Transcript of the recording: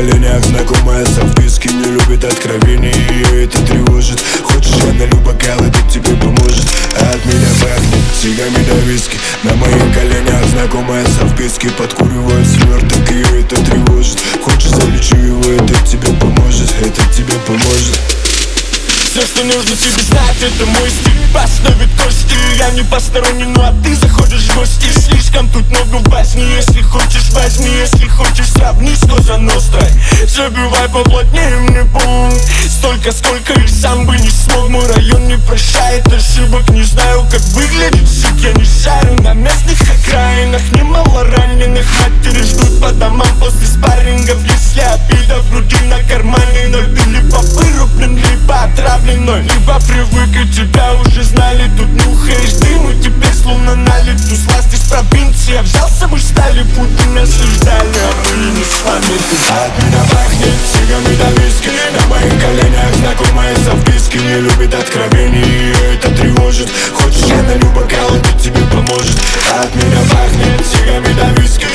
коленях знакомая со вписки Не любит откровений, ее это тревожит. Хочешь, налью бокал, это тебе поможет. А От меня пахнет сигами до виски. На моих коленях знакомая со вписки Подкуривает сверток, ее это тревожит. Хочешь, залечу его, это тебе поможет Это тебе поможет. Все, что нужно тебе знать, это мой стиль. Поставит кости, я не посторонний, ну а ты заходишь в гости. Слишком тут много возни, если хочешь возьми Если хочешь Забивай поплотнее мне пункт Столько, сколько и сам бы не смог. Мой район не прощает ошибок. Не знаю, как выглядит сик, я не шарю На местных окраинах. Немало раненых Матери ждут по домам после спаррингов. Если обида в груди на кармане Ноль ты либо вырублен, либо отравленной Либо привык и тебя уже знали. Тут нюхаешь дым и теперь словно налит. Туз власть из провинции. Взялся, мы стали Путин осуждали А налью бокал, он тебе поможет. От меня пахнет сигами до виски